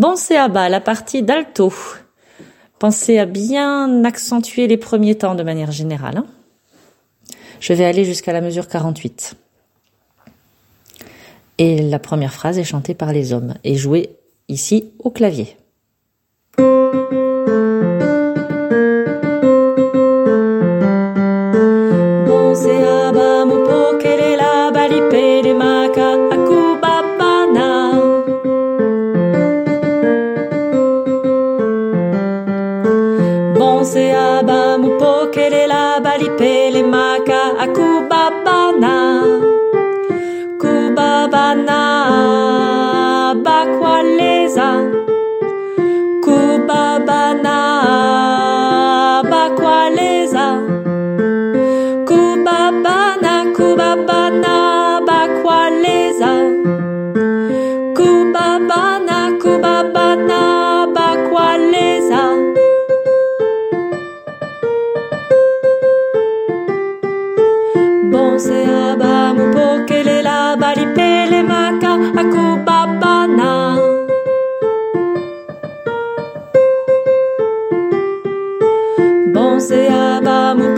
Pensez à bas, la partie d'alto. Pensez à bien accentuer les premiers temps de manière générale. Hein. Je vais aller jusqu'à la mesure 48. Et la première phrase est chantée par les hommes et jouée ici au clavier. Bonse se abamu pokele la baripele maka akubabana Bon se abamu